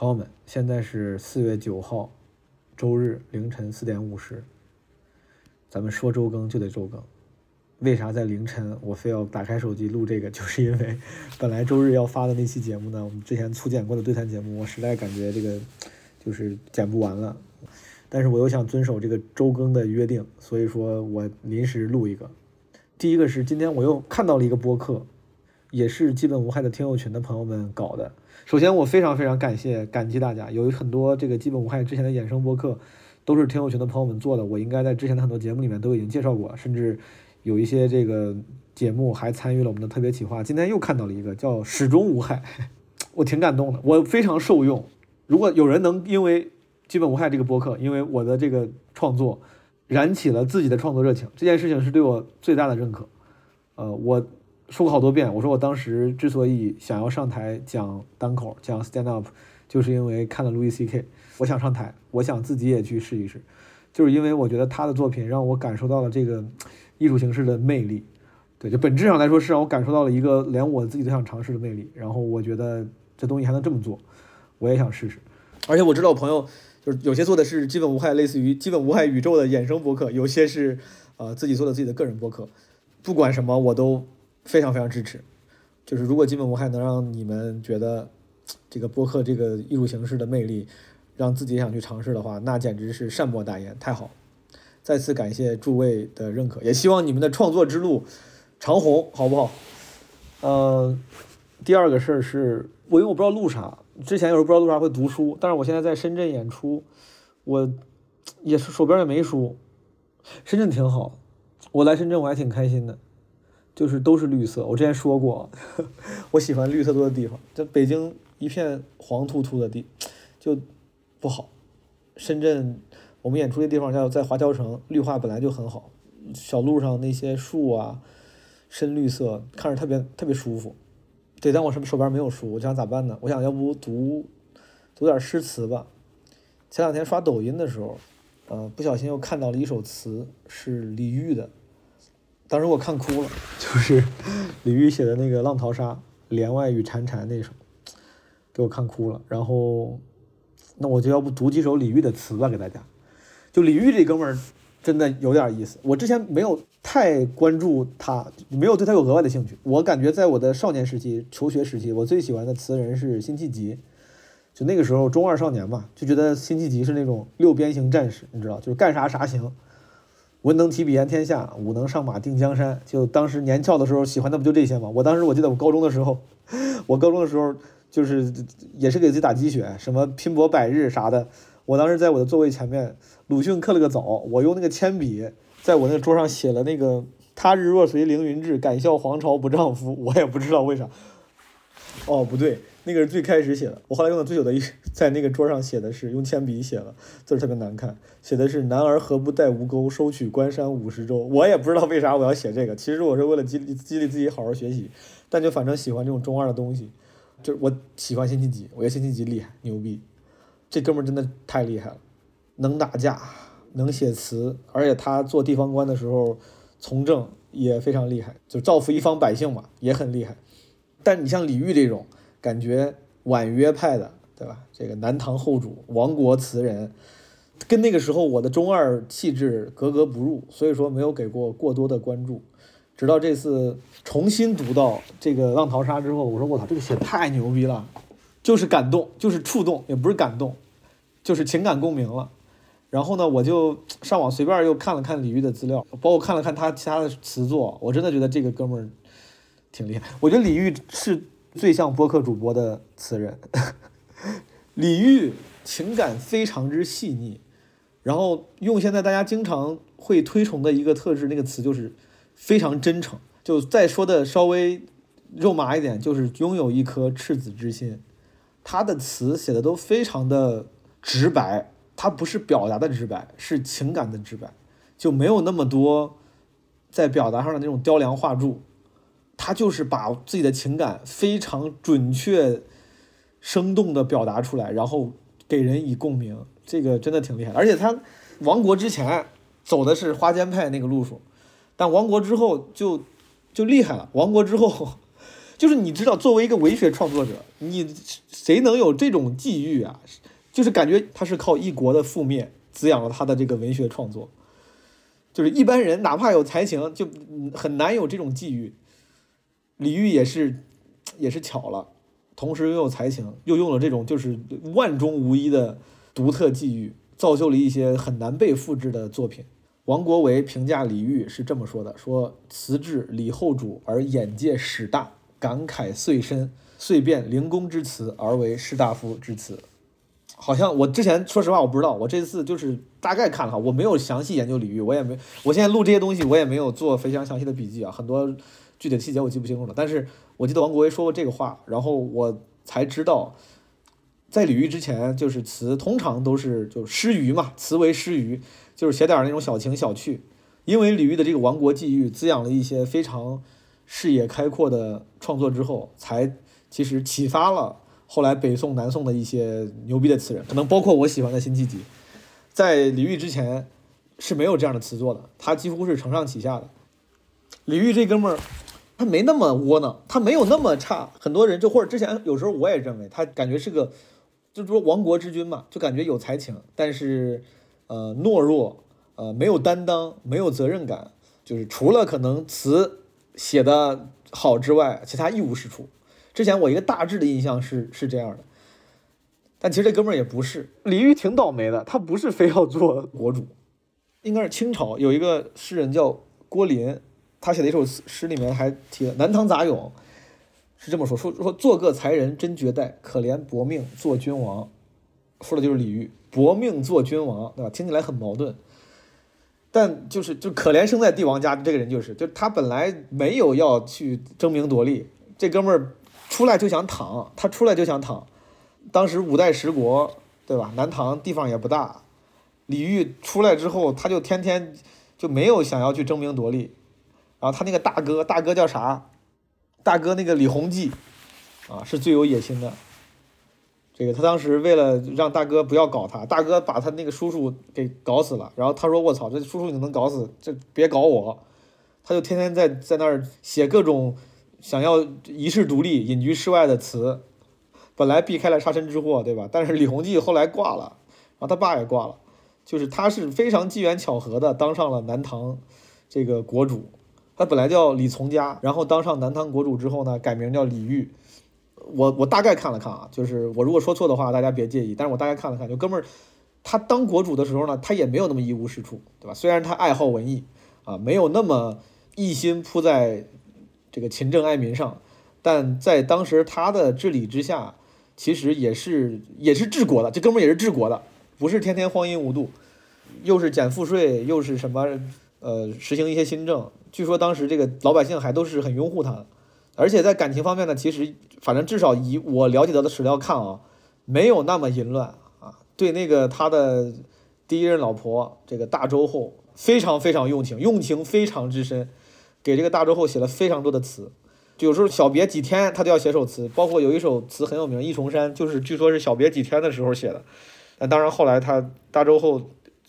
朋友们，现在是四月九号，周日凌晨四点五十。咱们说周更就得周更，为啥在凌晨我非要打开手机录这个？就是因为本来周日要发的那期节目呢，我们之前粗剪过的对谈节目，我实在感觉这个就是剪不完了。但是我又想遵守这个周更的约定，所以说我临时录一个。第一个是今天我又看到了一个播客，也是基本无害的听友群的朋友们搞的。首先我非常非常感谢感激大家，有很多这个基本无害之前的衍生播客。都是听友群的朋友们做的，我应该在之前的很多节目里面都已经介绍过，甚至有一些这个节目还参与了我们的特别企划。今天又看到了一个叫“始终无害”，我挺感动的，我非常受用。如果有人能因为“基本无害”这个播客，因为我的这个创作燃起了自己的创作热情，这件事情是对我最大的认可。呃，我说过好多遍，我说我当时之所以想要上台讲单口、讲 stand up，就是因为看了 Louis C.K。我想上台，我想自己也去试一试，就是因为我觉得他的作品让我感受到了这个艺术形式的魅力。对，就本质上来说是让我感受到了一个连我自己都想尝试的魅力。然后我觉得这东西还能这么做，我也想试试。而且我知道我朋友就是有些做的是基本无害，类似于基本无害宇宙的衍生博客，有些是呃自己做的自己的个人博客。不管什么，我都非常非常支持。就是如果基本无害能让你们觉得这个播客这个艺术形式的魅力。让自己也想去尝试的话，那简直是善莫大焉，太好！再次感谢诸位的认可，也希望你们的创作之路长虹，好不好？呃，第二个事儿是我因为我不知道录啥，之前有时候不知道录啥会读书，但是我现在在深圳演出，我也是手边也没书，深圳挺好，我来深圳我还挺开心的，就是都是绿色。我之前说过，我喜欢绿色多的地方，在北京一片黄秃秃的地，就。不好，深圳我们演出的地方叫在华侨城，绿化本来就很好，小路上那些树啊，深绿色，看着特别特别舒服。对，但我手手边没有书，我想咋办呢？我想要不读读点诗词吧。前两天刷抖音的时候，呃，不小心又看到了一首词，是李煜的，当时我看哭了，就是李煜写的那个《浪淘沙》，帘外雨潺潺那首，给我看哭了，然后。那我就要不读几首李煜的词吧，给大家。就李煜这哥们儿，真的有点意思。我之前没有太关注他，没有对他有额外的兴趣。我感觉在我的少年时期、求学时期，我最喜欢的词人是辛弃疾。就那个时候中二少年嘛，就觉得辛弃疾是那种六边形战士，你知道，就是干啥啥行。文能提笔安天下，武能上马定江山。就当时年少的时候喜欢的不就这些吗？我当时我记得我高中的时候，我高中的时候。就是也是给自己打鸡血，什么拼搏百日啥的。我当时在我的座位前面，鲁迅刻了个枣，我用那个铅笔在我那个桌上写了那个“他日若随凌云志，敢笑黄巢不丈夫”。我也不知道为啥。哦，不对，那个是最开始写的。我后来用的最久的一，在那个桌上写的是用铅笔写的，字特别难看，写的是“男儿何不带吴钩，收取关山五十州”。我也不知道为啥我要写这个，其实我是为了激励激励自己好好学习，但就反正喜欢这种中二的东西。就我喜欢辛弃疾，我觉得辛弃疾厉害牛逼，这哥们儿真的太厉害了，能打架，能写词，而且他做地方官的时候从政也非常厉害，就造福一方百姓嘛，也很厉害。但你像李煜这种感觉婉约派的，对吧？这个南唐后主、亡国词人，跟那个时候我的中二气质格格不入，所以说没有给过过多的关注。直到这次重新读到这个《浪淘沙》之后，我说我操，这个写太牛逼了，就是感动，就是触动，也不是感动，就是情感共鸣了。然后呢，我就上网随便又看了看李煜的资料，包括看了看他其他的词作，我真的觉得这个哥们儿挺厉害。我觉得李煜是最像播客主播的词人。李煜情感非常之细腻，然后用现在大家经常会推崇的一个特质，那个词就是。非常真诚，就再说的稍微肉麻一点，就是拥有一颗赤子之心。他的词写的都非常的直白，他不是表达的直白，是情感的直白，就没有那么多在表达上的那种雕梁画柱。他就是把自己的情感非常准确、生动的表达出来，然后给人以共鸣。这个真的挺厉害，而且他亡国之前走的是花间派那个路数。但亡国之后就就厉害了。亡国之后，就是你知道，作为一个文学创作者，你谁能有这种际遇啊？就是感觉他是靠一国的覆灭滋养了他的这个文学创作。就是一般人哪怕有才情，就很难有这种际遇。李煜也是，也是巧了，同时拥有才情，又用了这种就是万中无一的独特际遇，造就了一些很难被复制的作品。王国维评价李煜是这么说的：说词至李后主而眼界始大，感慨遂深，遂变灵公之词而为士大夫之词。好像我之前说实话我不知道，我这次就是大概看了哈，我没有详细研究李煜，我也没，我现在录这些东西我也没有做非常详细的笔记啊，很多具体的细节我记不清楚了。但是我记得王国维说过这个话，然后我才知道，在李煜之前，就是词通常都是就诗余嘛，词为诗余，就是写点那种小情小趣。因为李煜的这个亡国际遇滋养了一些非常视野开阔的创作之后，才其实启发了。后来北宋、南宋的一些牛逼的词人，可能包括我喜欢的辛弃疾，在李煜之前是没有这样的词作的，他几乎是承上启下的。李煜这哥们儿，他没那么窝囊，他没有那么差。很多人就或者之前有时候我也认为他感觉是个，就是说亡国之君嘛，就感觉有才情，但是呃懦弱，呃没有担当，没有责任感，就是除了可能词写的好之外，其他一无是处。之前我一个大致的印象是是这样的，但其实这哥们儿也不是李煜挺倒霉的，他不是非要做国主，应该是清朝有一个诗人叫郭林，他写的一首诗里面还提了《南唐杂咏》，是这么说说说做个才人真绝代，可怜薄命做君王，说的就是李煜薄命做君王，对吧？听起来很矛盾，但就是就可怜生在帝王家这个人就是，就他本来没有要去争名夺利，这哥们儿。出来就想躺，他出来就想躺。当时五代十国，对吧？南唐地方也不大，李煜出来之后，他就天天就没有想要去争名夺利。然后他那个大哥，大哥叫啥？大哥那个李弘济，啊，是最有野心的。这个他当时为了让大哥不要搞他，大哥把他那个叔叔给搞死了。然后他说：“我操，这叔叔你能搞死？这别搞我！”他就天天在在那儿写各种。想要一世独立、隐居世外的词，本来避开了杀身之祸，对吧？但是李弘济后来挂了，然后他爸也挂了，就是他是非常机缘巧合的当上了南唐这个国主。他本来叫李从嘉，然后当上南唐国主之后呢，改名叫李煜。我我大概看了看啊，就是我如果说错的话，大家别介意。但是我大概看了看，就哥们儿，他当国主的时候呢，他也没有那么一无是处，对吧？虽然他爱好文艺啊，没有那么一心扑在。这个勤政爱民上，但在当时他的治理之下，其实也是也是治国的，这哥们儿也是治国的，不是天天荒淫无度，又是减赋税，又是什么呃实行一些新政。据说当时这个老百姓还都是很拥护他的，而且在感情方面呢，其实反正至少以我了解到的史料看啊，没有那么淫乱啊，对那个他的第一任老婆这个大周后非常非常用情，用情非常之深。给这个大周后写了非常多的词，有时候小别几天他都要写首词，包括有一首词很有名，《忆重山》，就是据说是小别几天的时候写的。但当然后来他大周后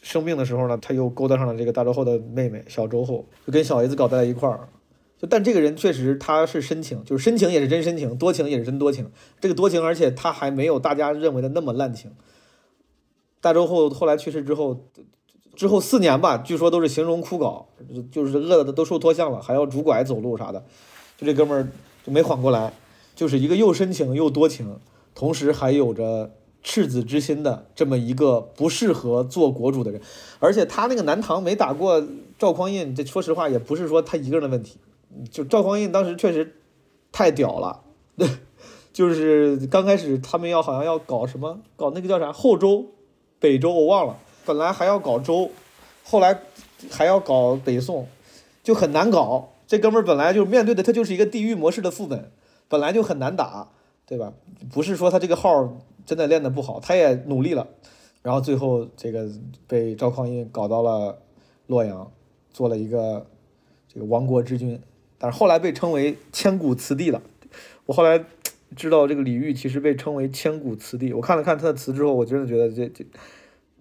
生病的时候呢，他又勾搭上了这个大周后的妹妹小周后，就跟小 A 子搞在了一块儿。就但这个人确实他是深情，就是深情也是真深情，多情也是真多情。这个多情，而且他还没有大家认为的那么滥情。大周后后来去世之后。之后四年吧，据说都是形容枯槁，就是饿的都瘦脱相了，还要拄拐走路啥的。就这哥们儿就没缓过来，就是一个又深情又多情，同时还有着赤子之心的这么一个不适合做国主的人。而且他那个南唐没打过赵匡胤，这说实话也不是说他一个人的问题，就赵匡胤当时确实太屌了，对 就是刚开始他们要好像要搞什么，搞那个叫啥后周、北周，我忘了。本来还要搞周，后来还要搞北宋，就很难搞。这哥们儿本来就面对的他就是一个地狱模式的副本，本来就很难打，对吧？不是说他这个号真的练得不好，他也努力了，然后最后这个被赵匡胤搞到了洛阳，做了一个这个亡国之君，但是后来被称为千古词帝了。我后来知道这个李煜其实被称为千古词帝，我看了看他的词之后，我真的觉得这这。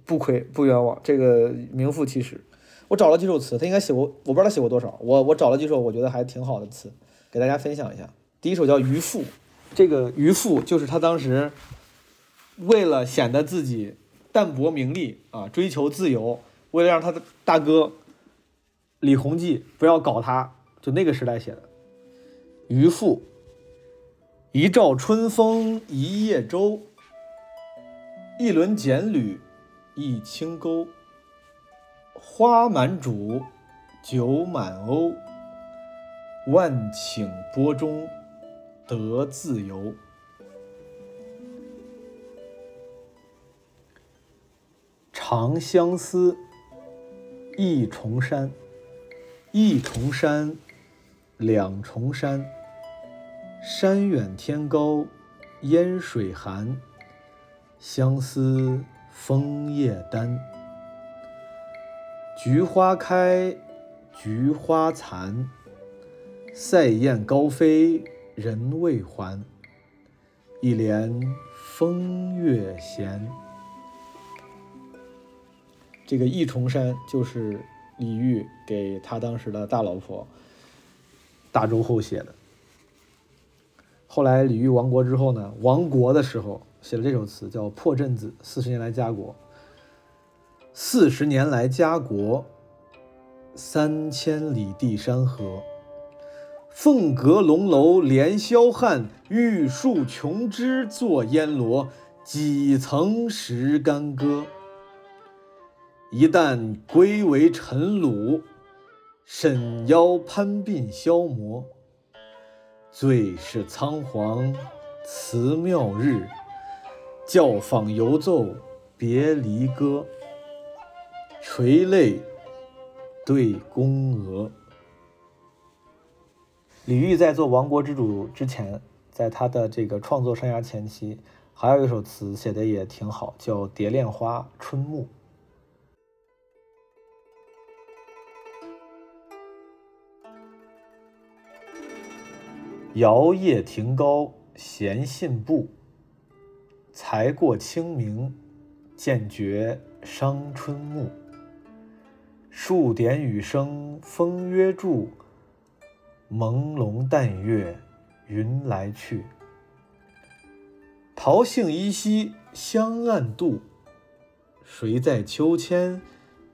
不亏不冤枉，这个名副其实。我找了几首词，他应该写过，我不知道他写过多少。我我找了几首，我觉得还挺好的词，给大家分享一下。第一首叫《渔父》，这个渔父就是他当时为了显得自己淡泊名利啊，追求自由，为了让他的大哥李弘济不要搞他，就那个时代写的《渔父》。一照春风一叶舟，一轮剪缕一轻钩。花满渚，酒满瓯，万顷波中得自由。长相思，一重山，一重山，两重山。山远天高，烟水寒。相思枫叶丹。菊花开，菊花残。塞雁高飞，人未还。一帘风月闲。这个一重山就是李煜给他当时的大老婆大周后写的。后来李煜亡国之后呢，亡国的时候写了这首词，叫《破阵子》。四十年来家国，四十年来家国，三千里地山河。凤阁龙楼连霄汉，玉树琼枝作烟萝。几曾识干戈？一旦归为尘虏，沈腰攀鬓消磨。最是仓皇辞庙日，教坊犹奏别离歌。垂泪对宫娥。李煜在做亡国之主之前，在他的这个创作生涯前期，还有一首词写的也挺好，叫《蝶恋花·春暮》。摇曳亭高闲信步，才过清明，渐觉伤春暮。数点雨声风约住，朦胧淡月云来去。桃杏依稀香暗度，谁在秋千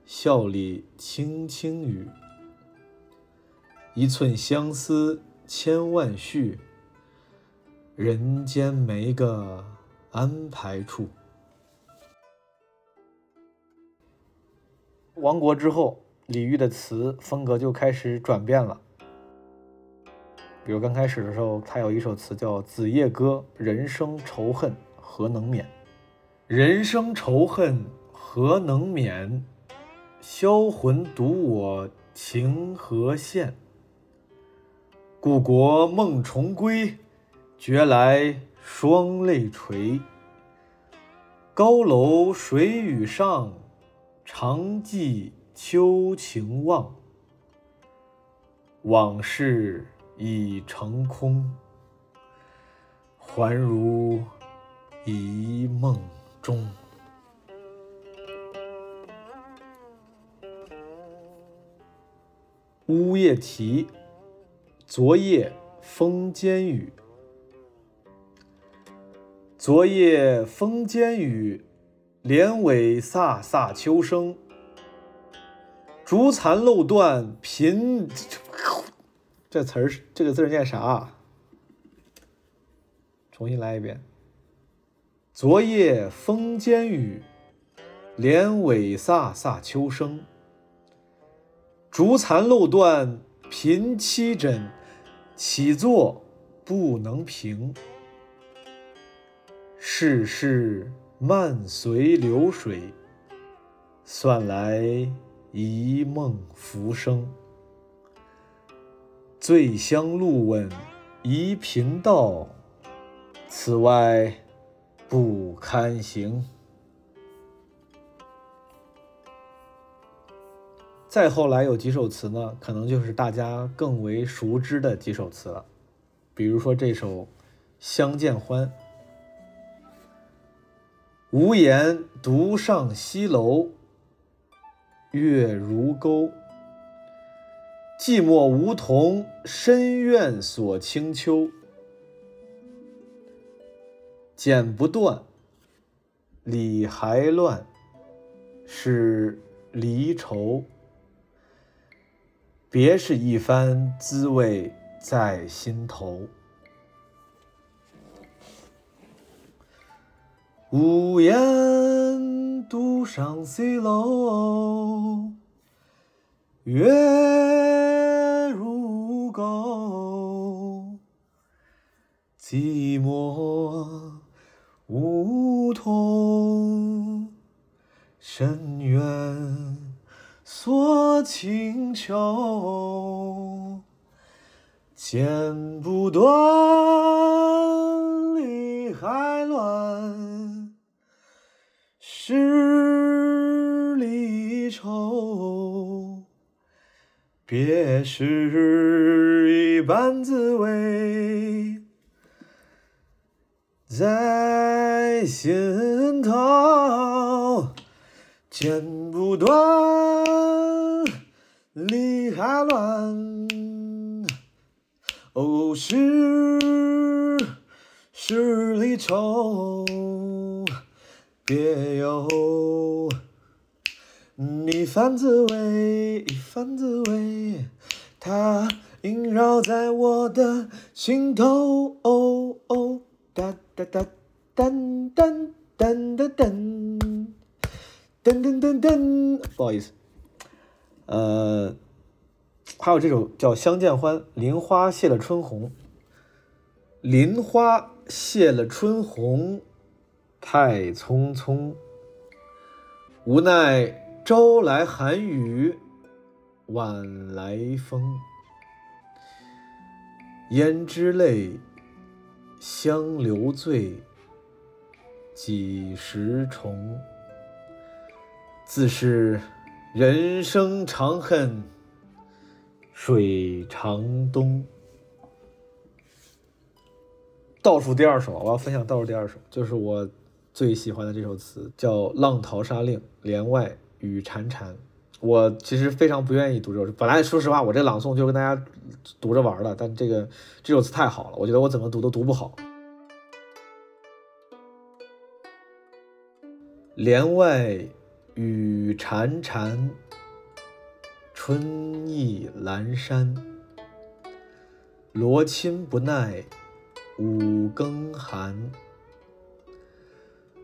笑里轻轻语？一寸相思。千万绪，人间没个安排处。亡国之后，李煜的词风格就开始转变了。比如刚开始的时候，他有一首词叫《子夜歌》：“人生仇恨何能免？人生仇恨何能免？销魂独我情何限？”故国梦重归，觉来双泪垂。高楼水雨上，常记秋情望。往事已成空，还如一梦中。乌夜啼。昨夜风兼雨，昨夜风兼雨，帘尾飒飒秋声。竹残漏断频，这词儿这个字念啥？重新来一遍。昨夜风兼雨，帘尾飒飒秋声。竹残漏断频凄枕。起坐不能平，世事漫随流水，算来一梦浮生。醉乡路问疑频道，此外不堪行。再后来有几首词呢，可能就是大家更为熟知的几首词了，比如说这首《相见欢》：无言独上西楼，月如钩。寂寞梧桐深院锁清秋，剪不断，理还乱，是离愁。别是一番滋味在心头。无言独上西楼，月如钩，寂寞梧桐深渊锁清秋，剪不断，理还乱，是离愁。别是一般滋味在心头，剪不断，理还乱。哦，是是离愁，别有一番滋味，一番滋味，它萦绕在我的心头。哦哦，哒哒哒，噔噔噔噔噔，噔噔噔噔，不好意思，呃。还有这首叫《相见欢》，林花谢了春红。林花谢了春红，太匆匆。无奈朝来寒雨，晚来风。胭脂泪，香留醉，几时重？自是人生长恨。水长东，倒数第二首，我要分享倒数第二首，就是我最喜欢的这首词，叫《浪淘沙令·帘外雨潺潺》。我其实非常不愿意读这首，本来说实话，我这朗诵就跟大家读着玩的，但这个这首词太好了，我觉得我怎么读都读不好。帘外雨潺潺。春意阑珊，罗衾不耐五更寒。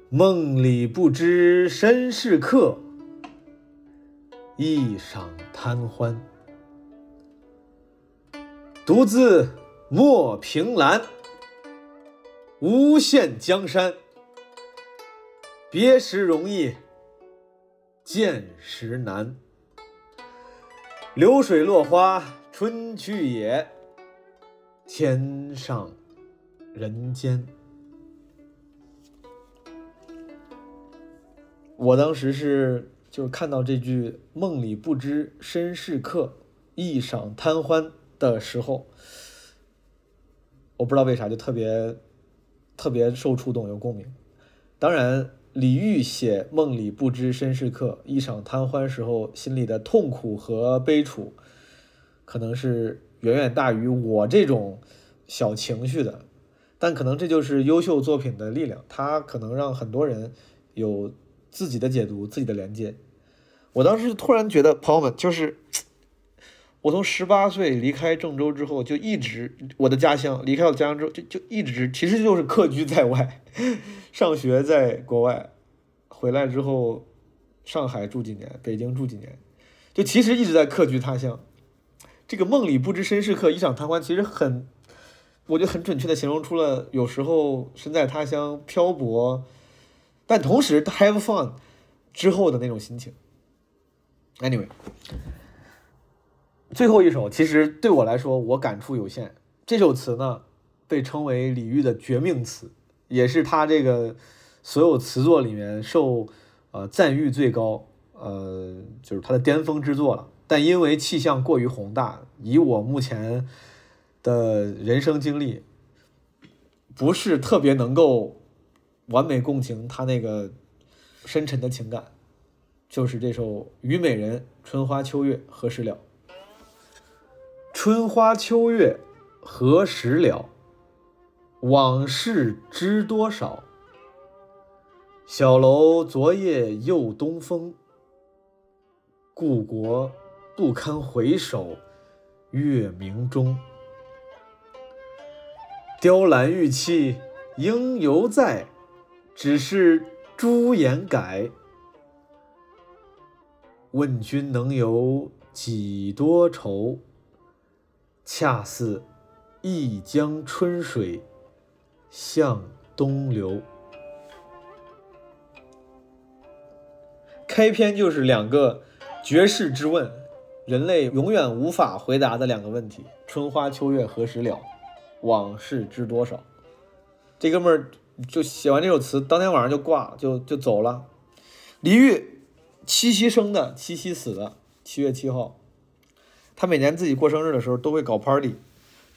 梦里不知身是客，一晌贪欢。独自莫凭栏，无限江山。别时容易，见时难。流水落花春去也，天上人间。我当时是就看到这句“梦里不知身是客，一晌贪欢”的时候，我不知道为啥就特别特别受触动，有共鸣。当然。李煜写“梦里不知身是客，一场贪欢”时候，心里的痛苦和悲楚，可能是远远大于我这种小情绪的。但可能这就是优秀作品的力量，它可能让很多人有自己的解读、自己的连接。我当时突然觉得，朋友们，就是我从十八岁离开郑州之后，就一直我的家乡，离开我的家乡之后，就就一直其实就是客居在外。上学在国外，回来之后，上海住几年，北京住几年，就其实一直在客居他乡。这个梦里不知身是客，一晌贪欢，其实很，我觉得很准确的形容出了有时候身在他乡漂泊，但同时 have fun 之后的那种心情。Anyway，最后一首其实对我来说我感触有限，这首词呢被称为李煜的绝命词。也是他这个所有词作里面受呃赞誉最高，呃，就是他的巅峰之作了。但因为气象过于宏大，以我目前的人生经历，不是特别能够完美共情他那个深沉的情感。就是这首《虞美人》：春花秋月何时了？春花秋月何时了？往事知多少？小楼昨夜又东风，故国不堪回首月明中。雕栏玉砌应犹在，只是朱颜改。问君能有几多愁？恰似一江春水向东流。开篇就是两个绝世之问，人类永远无法回答的两个问题：春花秋月何时了？往事知多少？这哥们儿就写完这首词，当天晚上就挂，就就走了。李煜七夕生的，七夕死的，七月七号。他每年自己过生日的时候都会搞 party，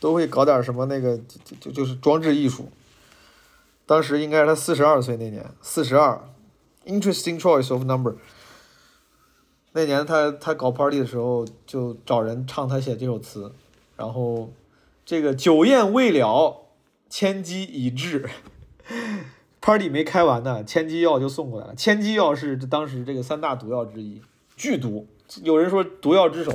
都会搞点什么那个就就就是装置艺术。当时应该是他四十二岁那年，四十二，interesting choice of number。那年他他搞 party 的时候就找人唱他写这首词，然后这个酒宴未了，千机已至，party 没开完呢，千机药就送过来了。千机药是当时这个三大毒药之一，剧毒，有人说毒药之首。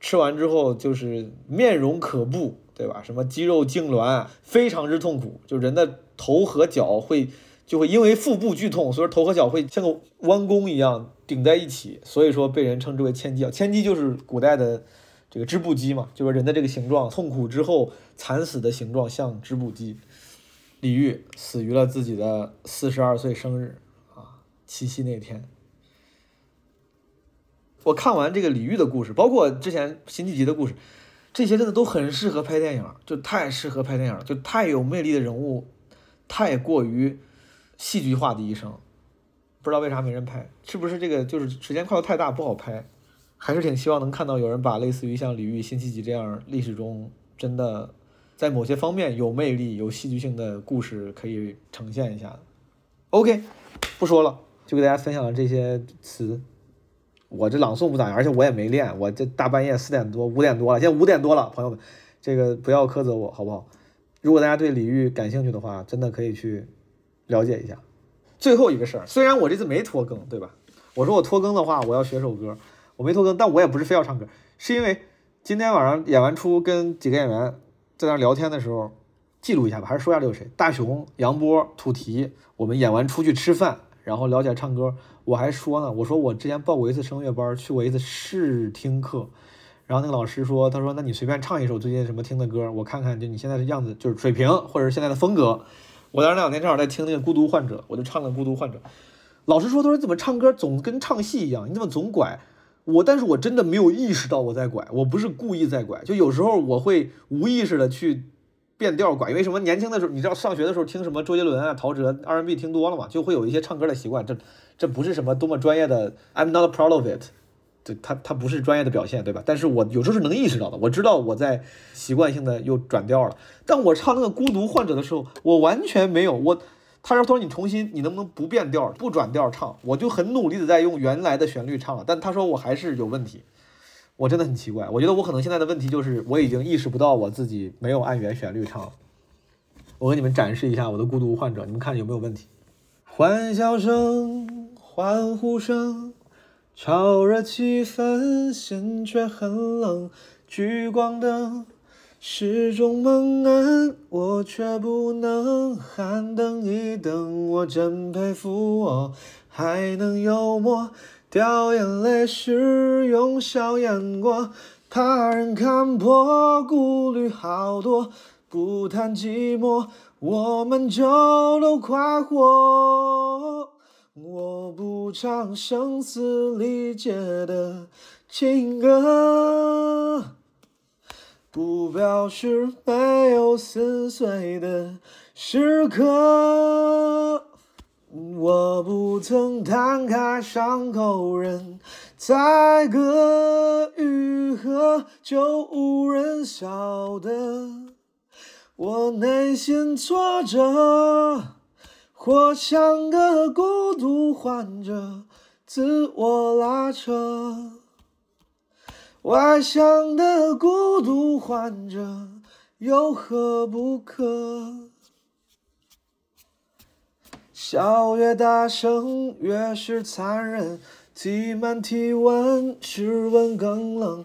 吃完之后就是面容可怖，对吧？什么肌肉痉挛，非常之痛苦，就人的头和脚会就会因为腹部剧痛，所以头和脚会像个弯弓一样顶在一起，所以说被人称之为千机啊。千机就是古代的这个织布机嘛，就是人的这个形状，痛苦之后惨死的形状像织布机。李煜死于了自己的四十二岁生日啊，七夕那天。我看完这个李煜的故事，包括之前辛弃疾的故事，这些真的都很适合拍电影，就太适合拍电影了，就太有魅力的人物，太过于戏剧化的一生，不知道为啥没人拍，是不是这个就是时间跨度太大不好拍？还是挺希望能看到有人把类似于像李煜、辛弃疾这样历史中真的在某些方面有魅力、有戏剧性的故事可以呈现一下。OK，不说了，就给大家分享了这些词。我这朗诵不咋样，而且我也没练。我这大半夜四点多、五点多了，现在五点多了，朋友们，这个不要苛责我，好不好？如果大家对李煜感兴趣的话，真的可以去了解一下。最后一个事儿，虽然我这次没拖更，对吧？我说我拖更的话，我要学首歌，我没拖更，但我也不是非要唱歌，是因为今天晚上演完出，跟几个演员在那聊天的时候，记录一下吧，还是说一下这有谁？大熊、杨波、土提，我们演完出去吃饭。然后聊起来唱歌，我还说呢，我说我之前报过一次声乐班，去过一次试听课，然后那个老师说，他说那你随便唱一首最近什么听的歌，我看看就你现在的样子，就是水平或者是现在的风格。我当时那两天正好在听那个《孤独患者》，我就唱了《孤独患者》。老师说，他说怎么唱歌总跟唱戏一样，你怎么总拐？我但是我真的没有意识到我在拐，我不是故意在拐，就有时候我会无意识的去。变调管，因为什么？年轻的时候，你知道上学的时候听什么周杰伦啊、陶喆、R&B 听多了嘛，就会有一些唱歌的习惯。这这不是什么多么专业的，I'm not proud of it。对，他他不是专业的表现，对吧？但是我有时候是能意识到的，我知道我在习惯性的又转调了。但我唱那个《孤独患者》的时候，我完全没有我。他说他说你重新，你能不能不变调、不转调唱？我就很努力的在用原来的旋律唱了，但他说我还是有问题。我真的很奇怪，我觉得我可能现在的问题就是我已经意识不到我自己没有按原旋律唱。我给你们展示一下我的孤独患者，你们看有没有问题？欢笑声、欢呼声，炒热气氛，心却很冷。聚光灯，始终蒙恩，我却不能喊等一等。我真佩服我，还能幽默。掉眼泪时用笑掩过，怕人看破，顾虑好多。不谈寂寞，我们就都快活。我不唱声嘶力竭的情歌，不表示没有撕碎的时刻。我不曾摊开伤口，任再割愈合，就无人晓得我内心挫折，或像个孤独患者，自我拉扯。外向的孤独患者，有何不可？笑越大声，越是残忍。挤满体温，室温更冷。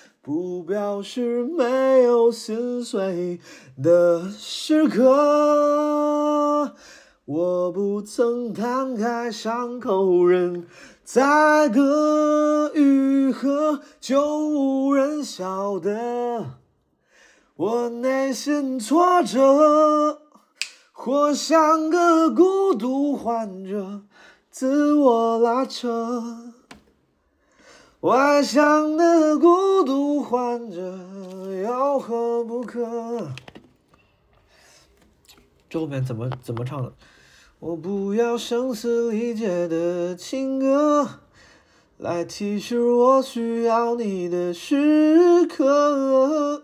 不表示没有心碎的时刻，我不曾摊开伤口任再割愈合，就无人晓得我内心挫折，或像个孤独患者，自我拉扯。外向的孤独患者有何不可？这后面怎么怎么唱的？我不要声嘶力竭的情歌，来提示我需要你的时刻。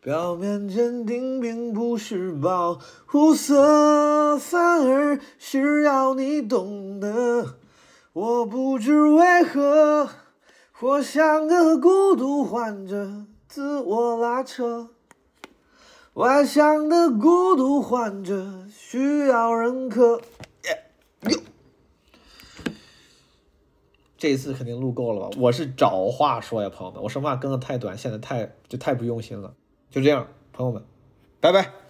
表面坚定并不是保护色，反而是要你懂得。我不知为何，我像个孤独患者，自我拉扯。外向的孤独患者需要认可。哟，这次肯定录够了吧？我是找话说呀，朋友们，我生怕跟的太短，显得太就太不用心了。就这样，朋友们，拜拜。